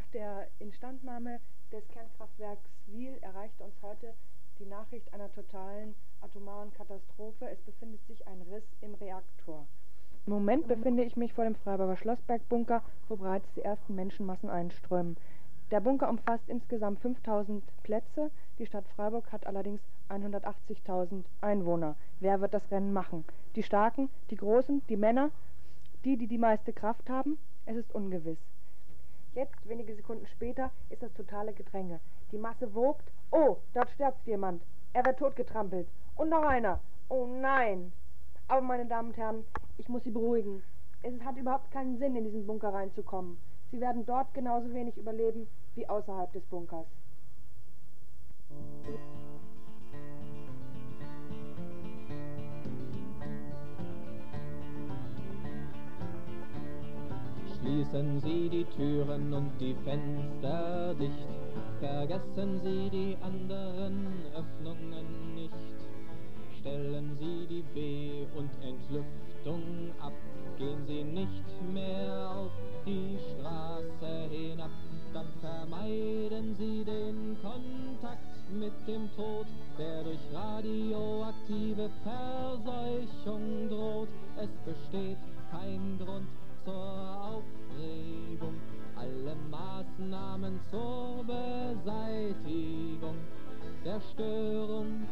Nach der Instandnahme des Kernkraftwerks Wiel erreichte uns heute die Nachricht einer totalen atomaren Katastrophe. Es befindet sich ein Riss im Reaktor. Im Moment befinde ich mich vor dem Freiburger Schlossberg-Bunker, wo bereits die ersten Menschenmassen einströmen. Der Bunker umfasst insgesamt 5000 Plätze. Die Stadt Freiburg hat allerdings 180.000 Einwohner. Wer wird das Rennen machen? Die Starken, die Großen, die Männer, die, die die meiste Kraft haben? Es ist ungewiss. Jetzt, wenige Sekunden später, ist das totale Gedränge. Die Masse wogt. Oh, dort stirbt jemand. Er wird totgetrampelt. Und noch einer. Oh nein. Aber meine Damen und Herren, ich muss Sie beruhigen. Es hat überhaupt keinen Sinn, in diesen Bunker reinzukommen. Sie werden dort genauso wenig überleben wie außerhalb des Bunkers. Schließen Sie die Türen und die Fenster dicht, vergessen Sie die anderen Öffnungen nicht. Stellen Sie die B- und Entlüftung ab, gehen Sie nicht mehr auf die Straße hinab, dann vermeiden Sie den Kontakt mit dem Tod, der durch radioaktive Verseuchung droht. Es besteht kein Grund zur Aufregung, alle Maßnahmen zur Beseitigung der Störung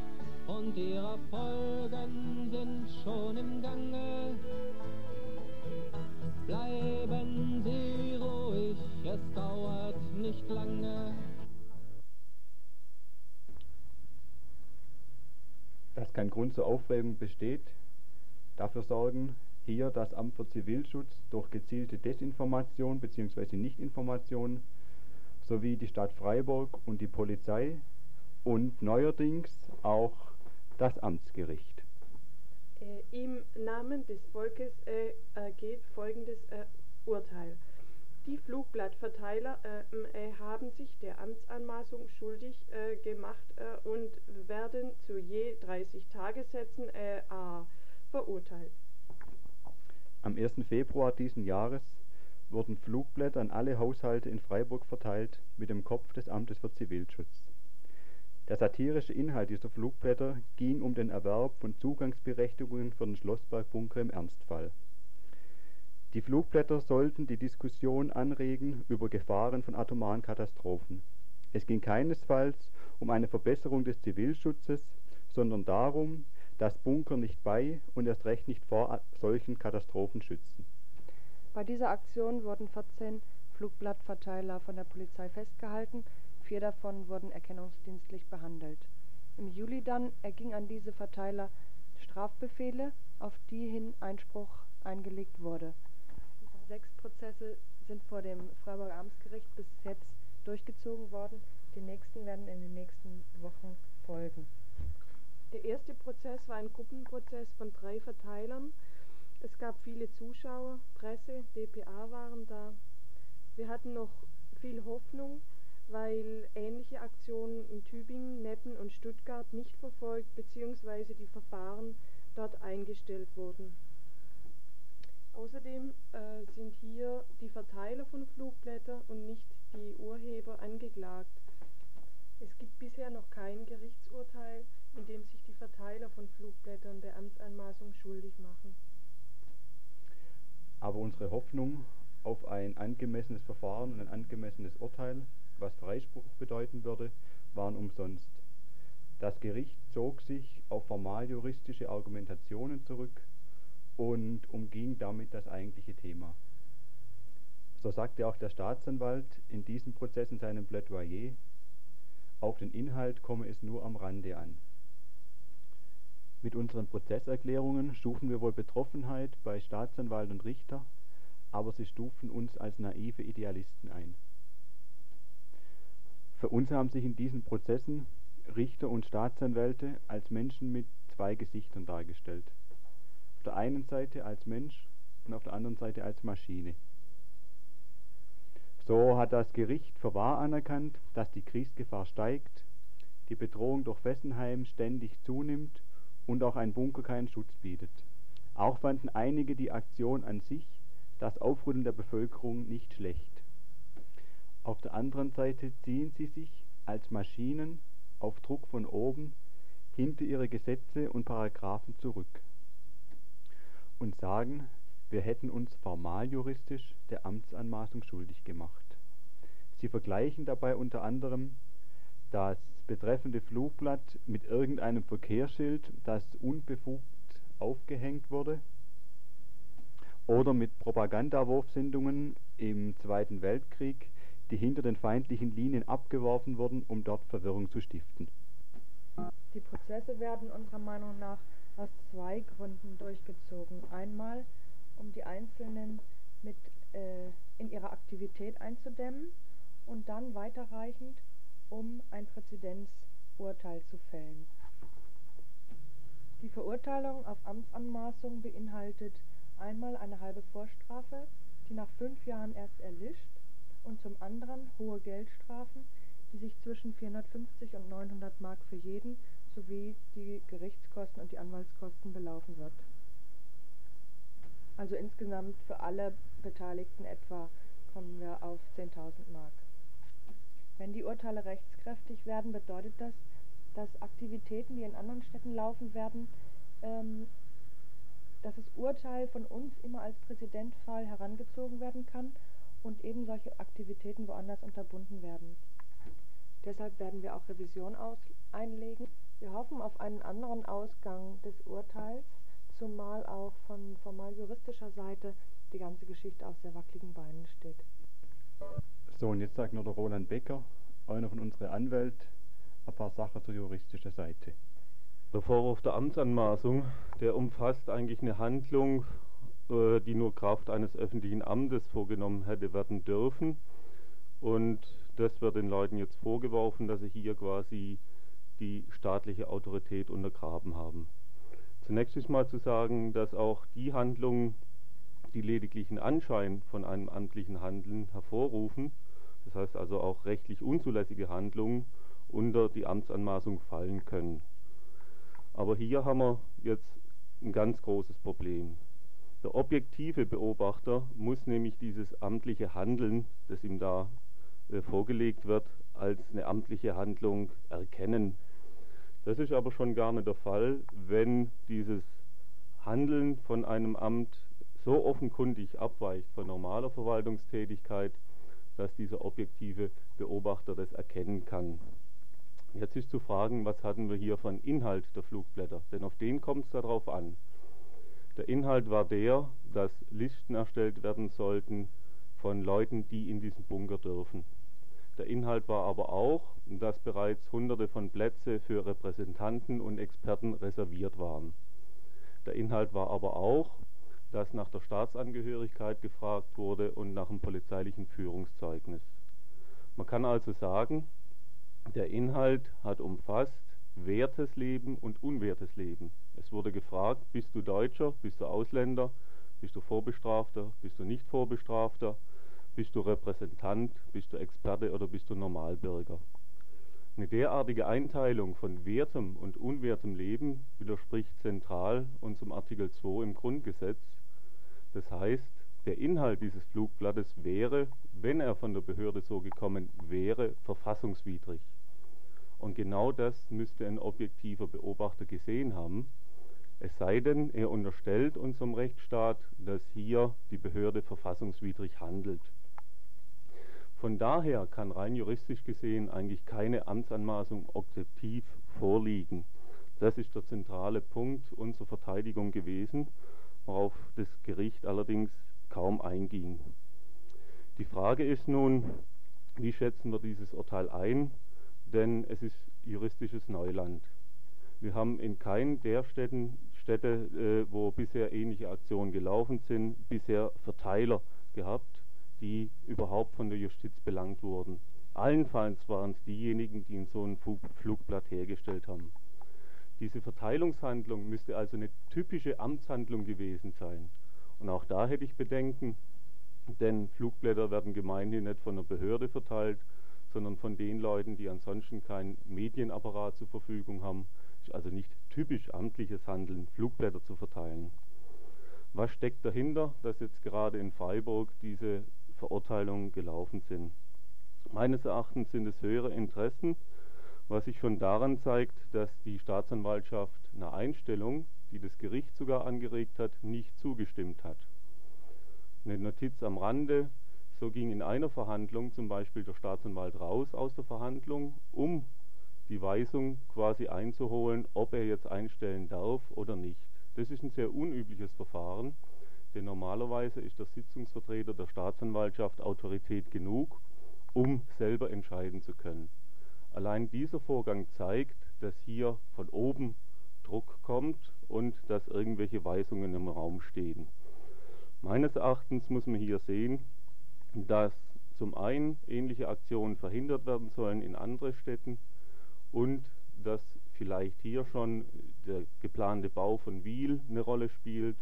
und ihrer Folgen sind schon im Gange. Bleiben Sie ruhig, es dauert nicht lange. Dass kein Grund zur Aufregung besteht, dafür sorgen hier das Amt für Zivilschutz durch gezielte Desinformation bzw. Nichtinformation sowie die Stadt Freiburg und die Polizei und neuerdings auch das Amtsgericht. Äh, Im Namen des Volkes äh, geht folgendes äh, Urteil. Die Flugblattverteiler äh, haben sich der Amtsanmaßung schuldig äh, gemacht äh, und werden zu je 30 Tagessätzen verurteilt. Am 1. Februar diesen Jahres wurden Flugblätter an alle Haushalte in Freiburg verteilt mit dem Kopf des Amtes für Zivilschutz. Der satirische Inhalt dieser Flugblätter ging um den Erwerb von Zugangsberechtigungen für den Schlossbergbunker im Ernstfall. Die Flugblätter sollten die Diskussion anregen über Gefahren von atomaren Katastrophen. Es ging keinesfalls um eine Verbesserung des Zivilschutzes, sondern darum, dass Bunker nicht bei und erst recht nicht vor solchen Katastrophen schützen. Bei dieser Aktion wurden 14 Flugblattverteiler von der Polizei festgehalten Vier davon wurden erkennungsdienstlich behandelt. Im Juli dann erging an diese Verteiler Strafbefehle, auf die hin Einspruch eingelegt wurde. Sechs Prozesse sind vor dem Freiburger Amtsgericht bis jetzt durchgezogen worden. Die nächsten werden in den nächsten Wochen folgen. Der erste Prozess war ein Gruppenprozess von drei Verteilern. Es gab viele Zuschauer, Presse, dpa waren da. Wir hatten noch viel Hoffnung, weil ähnliche Aktionen in Tübingen, Neppen und Stuttgart nicht verfolgt bzw. die Verfahren dort eingestellt wurden. Außerdem äh, sind hier die Verteiler von Flugblättern und nicht die Urheber angeklagt. Es gibt bisher noch kein Gerichtsurteil, in dem sich die Verteiler von Flugblättern der Amtsanmaßung schuldig machen. Aber unsere Hoffnung auf ein angemessenes Verfahren und ein angemessenes Urteil was Freispruch bedeuten würde, waren umsonst. Das Gericht zog sich auf formaljuristische Argumentationen zurück und umging damit das eigentliche Thema. So sagte auch der Staatsanwalt in diesem Prozess in seinem Plädoyer, auf den Inhalt komme es nur am Rande an. Mit unseren Prozesserklärungen schufen wir wohl Betroffenheit bei Staatsanwalt und Richter, aber sie stufen uns als naive Idealisten ein. Für uns haben sich in diesen Prozessen Richter und Staatsanwälte als Menschen mit zwei Gesichtern dargestellt. Auf der einen Seite als Mensch und auf der anderen Seite als Maschine. So hat das Gericht für wahr anerkannt, dass die Kriegsgefahr steigt, die Bedrohung durch Fessenheim ständig zunimmt und auch ein Bunker keinen Schutz bietet. Auch fanden einige die Aktion an sich, das Aufrütteln der Bevölkerung, nicht schlecht. Auf der anderen Seite ziehen sie sich als Maschinen auf Druck von oben hinter ihre Gesetze und Paragraphen zurück und sagen, wir hätten uns formaljuristisch der Amtsanmaßung schuldig gemacht. Sie vergleichen dabei unter anderem das betreffende Flugblatt mit irgendeinem Verkehrsschild, das unbefugt aufgehängt wurde, oder mit Propagandawurfsendungen im Zweiten Weltkrieg, die hinter den feindlichen Linien abgeworfen wurden, um dort Verwirrung zu stiften. Die Prozesse werden unserer Meinung nach aus zwei Gründen durchgezogen. Einmal, um die Einzelnen mit äh, in ihrer Aktivität einzudämmen und dann weiterreichend, um ein Präzedenzurteil zu fällen. Die Verurteilung auf Amtsanmaßung beinhaltet einmal eine halbe Vorstrafe, die nach fünf Jahren erst erlischt, und zum anderen hohe Geldstrafen, die sich zwischen 450 und 900 Mark für jeden sowie die Gerichtskosten und die Anwaltskosten belaufen wird. Also insgesamt für alle Beteiligten etwa kommen wir auf 10.000 Mark. Wenn die Urteile rechtskräftig werden, bedeutet das, dass Aktivitäten, die in anderen Städten laufen werden, ähm, dass das Urteil von uns immer als Präzedenzfall herangezogen werden kann und eben solche Aktivitäten woanders unterbunden werden. Deshalb werden wir auch Revision einlegen. Wir hoffen auf einen anderen Ausgang des Urteils, zumal auch von formal juristischer Seite die ganze Geschichte auf sehr wackeligen Beinen steht. So, und jetzt sagt nur der Roland Becker, einer von unseren Anwälten, ein paar Sachen zur juristischen Seite. Der Vorwurf der Amtsanmaßung, der umfasst eigentlich eine Handlung, äh, die nur Kraft eines öffentlichen Amtes vorgenommen hätte werden dürfen. Und das wird den Leuten jetzt vorgeworfen, dass sie hier quasi die staatliche Autorität untergraben haben. Zunächst ist mal zu sagen, dass auch die Handlungen, die lediglich einen Anschein von einem amtlichen Handeln hervorrufen, das heißt also auch rechtlich unzulässige Handlungen, unter die Amtsanmaßung fallen können. Aber hier haben wir jetzt ein ganz großes Problem. Der objektive Beobachter muss nämlich dieses amtliche Handeln, das ihm da äh, vorgelegt wird, als eine amtliche Handlung erkennen. Das ist aber schon gar nicht der Fall, wenn dieses Handeln von einem Amt so offenkundig abweicht von normaler Verwaltungstätigkeit, dass dieser objektive Beobachter das erkennen kann. Jetzt ist zu fragen, was hatten wir hier von Inhalt der Flugblätter, denn auf den kommt es darauf an. Der Inhalt war der, dass Listen erstellt werden sollten von Leuten, die in diesen Bunker dürfen. Der Inhalt war aber auch, dass bereits hunderte von Plätze für Repräsentanten und Experten reserviert waren. Der Inhalt war aber auch, dass nach der Staatsangehörigkeit gefragt wurde und nach dem polizeilichen Führungszeugnis. Man kann also sagen, der Inhalt hat umfasst wertes Leben und unwertes Leben. Es wurde gefragt, bist du Deutscher, bist du Ausländer, bist du Vorbestrafter, bist du nicht Vorbestrafter, bist du Repräsentant, bist du Experte oder bist du Normalbürger. Eine derartige Einteilung von wertem und unwertem Leben widerspricht zentral unserem Artikel 2 im Grundgesetz. Das heißt, der Inhalt dieses Flugblattes wäre, wenn er von der Behörde so gekommen wäre, verfassungswidrig. Und genau das müsste ein objektiver Beobachter gesehen haben. Es sei denn, er unterstellt unserem Rechtsstaat, dass hier die Behörde verfassungswidrig handelt. Von daher kann rein juristisch gesehen eigentlich keine Amtsanmaßung objektiv vorliegen. Das ist der zentrale Punkt unserer Verteidigung gewesen, worauf das Gericht allerdings kaum einging. Die Frage ist nun, wie schätzen wir dieses Urteil ein? denn es ist juristisches Neuland. Wir haben in keinen der Städten, Städte, äh, wo bisher ähnliche Aktionen gelaufen sind, bisher Verteiler gehabt, die überhaupt von der Justiz belangt wurden. Allenfalls waren es diejenigen, die in so ein Flugblatt hergestellt haben. Diese Verteilungshandlung müsste also eine typische Amtshandlung gewesen sein. Und auch da hätte ich Bedenken, denn Flugblätter werden gemeinhin nicht von einer Behörde verteilt, sondern von den Leuten, die ansonsten keinen Medienapparat zur Verfügung haben. Ist also nicht typisch amtliches Handeln, Flugblätter zu verteilen. Was steckt dahinter, dass jetzt gerade in Freiburg diese Verurteilungen gelaufen sind? Meines Erachtens sind es höhere Interessen, was sich schon daran zeigt, dass die Staatsanwaltschaft einer Einstellung, die das Gericht sogar angeregt hat, nicht zugestimmt hat. Eine Notiz am Rande, so ging in einer Verhandlung zum Beispiel der Staatsanwalt raus aus der Verhandlung, um die Weisung quasi einzuholen, ob er jetzt einstellen darf oder nicht. Das ist ein sehr unübliches Verfahren, denn normalerweise ist der Sitzungsvertreter der Staatsanwaltschaft Autorität genug, um selber entscheiden zu können. Allein dieser Vorgang zeigt, dass hier von oben Druck kommt und dass irgendwelche Weisungen im Raum stehen. Meines Erachtens muss man hier sehen, dass zum einen ähnliche Aktionen verhindert werden sollen in anderen Städten und dass vielleicht hier schon der geplante Bau von Wiel eine Rolle spielt,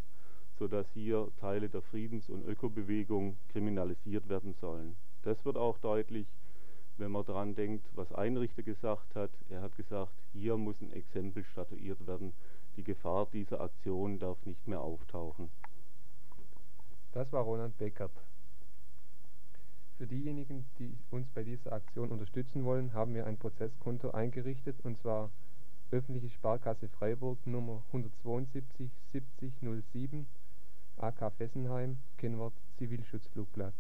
sodass hier Teile der Friedens- und Ökobewegung kriminalisiert werden sollen. Das wird auch deutlich, wenn man daran denkt, was ein Richter gesagt hat. Er hat gesagt, hier muss ein Exempel statuiert werden. Die Gefahr dieser Aktion darf nicht mehr auftauchen. Das war Roland Beckert. Für diejenigen, die uns bei dieser Aktion unterstützen wollen, haben wir ein Prozesskonto eingerichtet und zwar Öffentliche Sparkasse Freiburg Nummer 172 70 07 AK Fessenheim, Kennwort Zivilschutzflugblatt.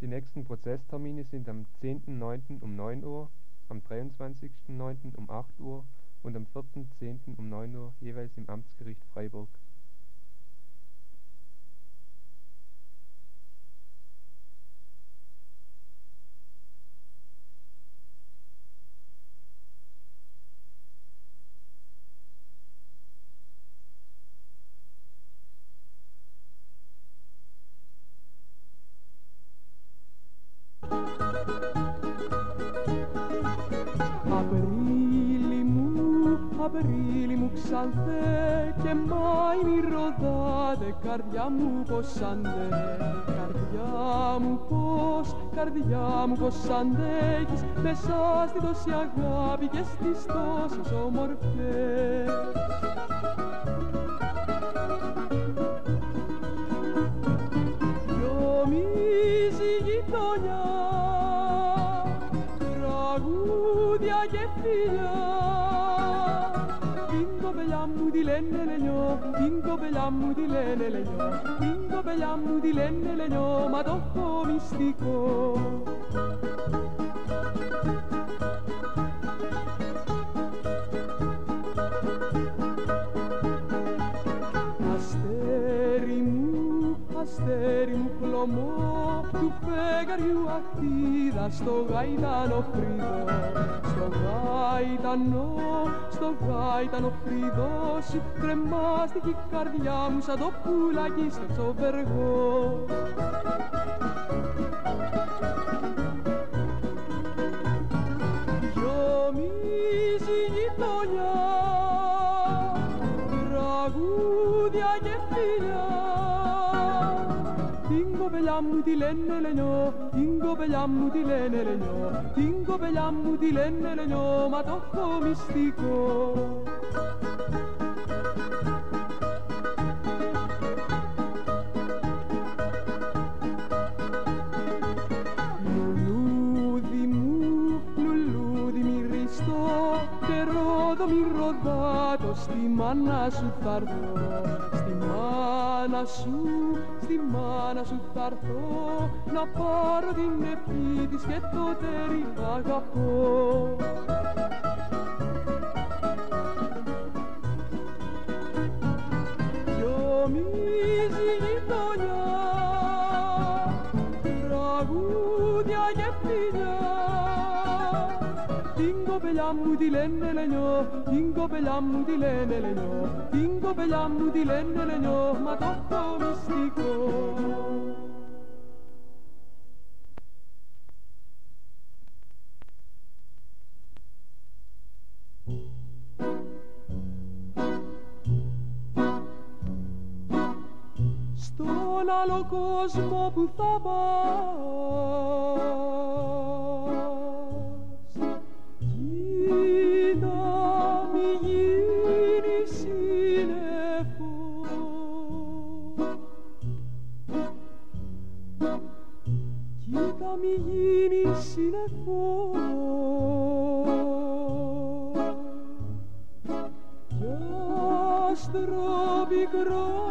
Die nächsten Prozesstermine sind am 10.09. um 9 Uhr, am 23.09. um 8 Uhr und am 4.10. um 9 Uhr jeweils im Amtsgericht Freiburg. Απρίλη μου ξανθέ και μάιμι ροδάτε καρδιά μου πως αντέ Καρδιά μου πως, καρδιά μου πως αντέχεις μέσα στη τόση αγάπη και στις τόσες όμορφες Γιομίζει η γειτονιά τραγούδια και φιλιά lenne legnò, in copellammu di lenne legnò, in copellammu di lenne legnò, ma tocco mistico. αστέρι μου πλωμό του φεγγαριού ακτίδα στο γαϊδάνο φρύδο στο γαϊτανό, στο γαϊτανό φρύδο σου κρεμάστηκε η καρδιά μου σαν το πουλάκι στο τσοβεργό lenne legnò, tingo pegliammu ti lenne legnò, tingo pegliammu ti lenne legnò, ma tocco mistico. Λουλούδι μου, λουλούδι μυριστό, και ρόδο μυρωδάτο, στη μάνα σου, στη μάνα σου θα έρθω να πάρω την ευχή της και το τέρι αγαπώ. Γιομίζει μου τη λένε λενιό, την κοπελιά μου τη λένε λενιό, την κοπελιά μου τη λένε λενιό, μα το έχω μυστικό. Στον άλλο κόσμο που θα πας ή θα μη γίνεις συνεχώς. Κι άστρο πικρό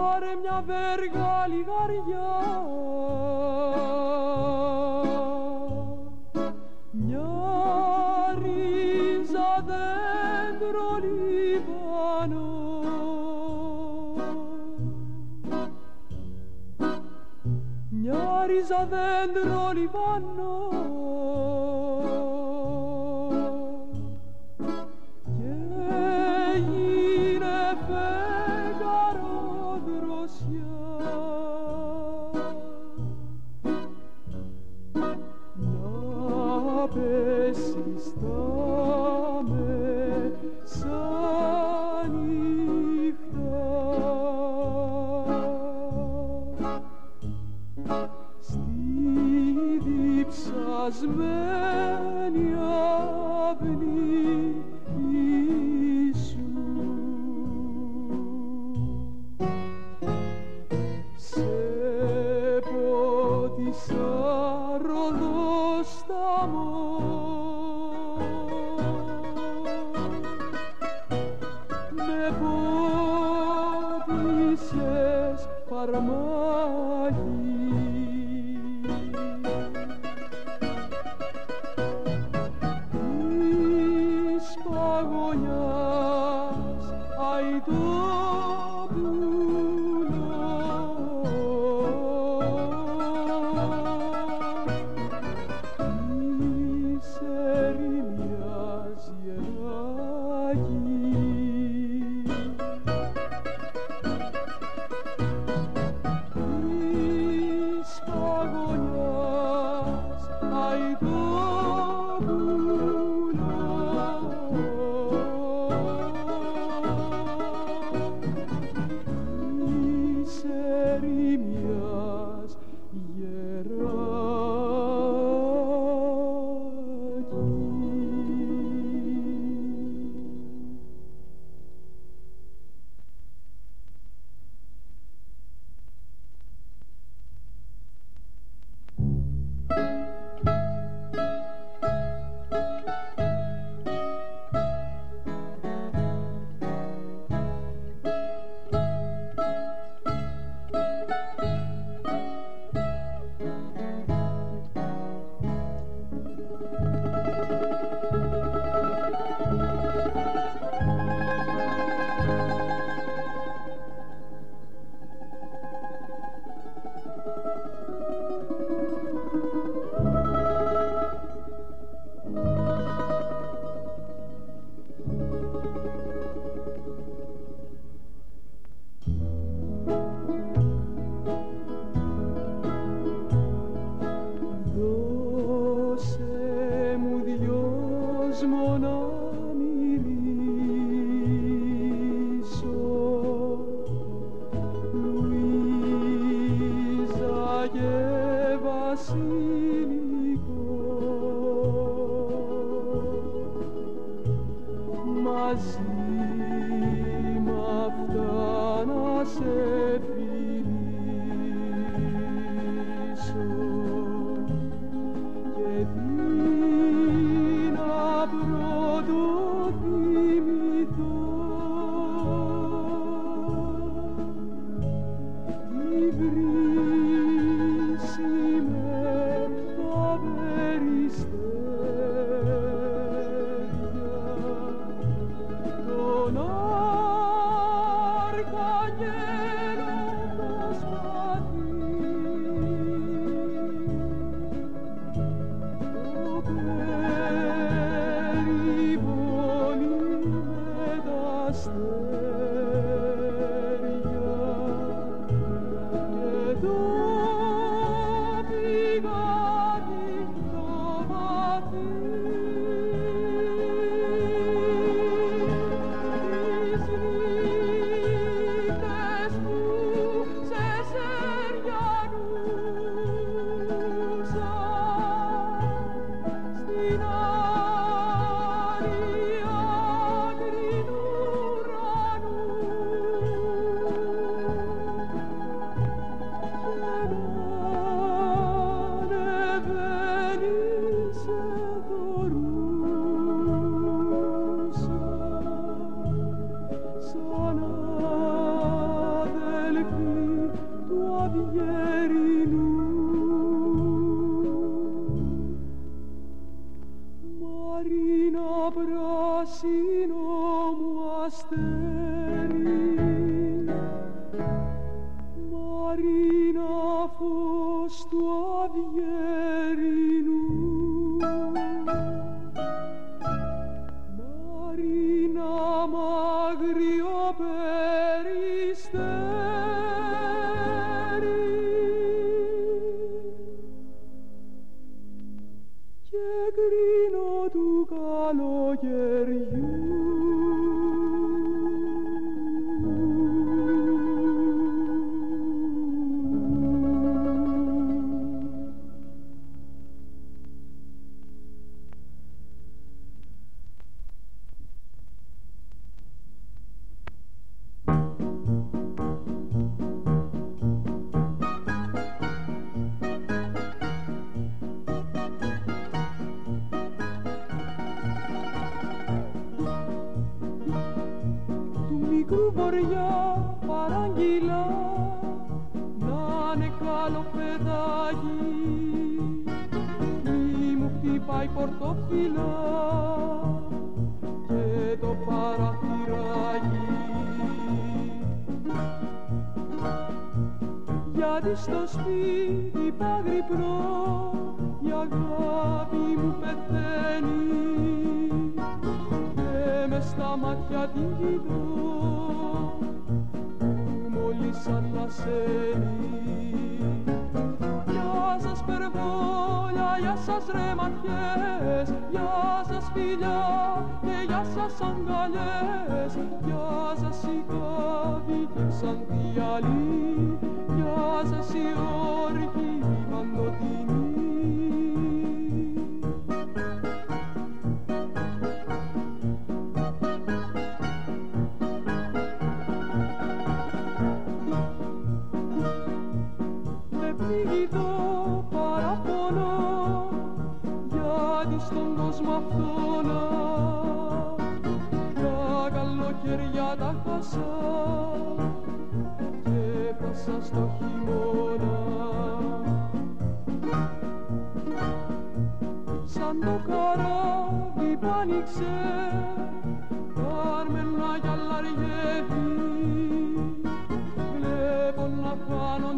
πάρε μια βέργα λιγαριά. Μια ρίζα δέντρο λιβανό μια ρίζα δέντρο λιβανό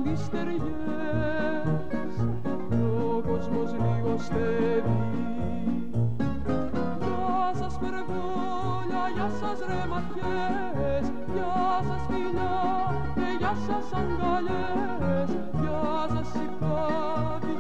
ληστεριές και ο κόσμος λίγο. Γεια σας περβόλια, γεια σας ρε ματιές, γεια σας φιλιά και γεια σας αγκαλιές, γεια σας η χάρη.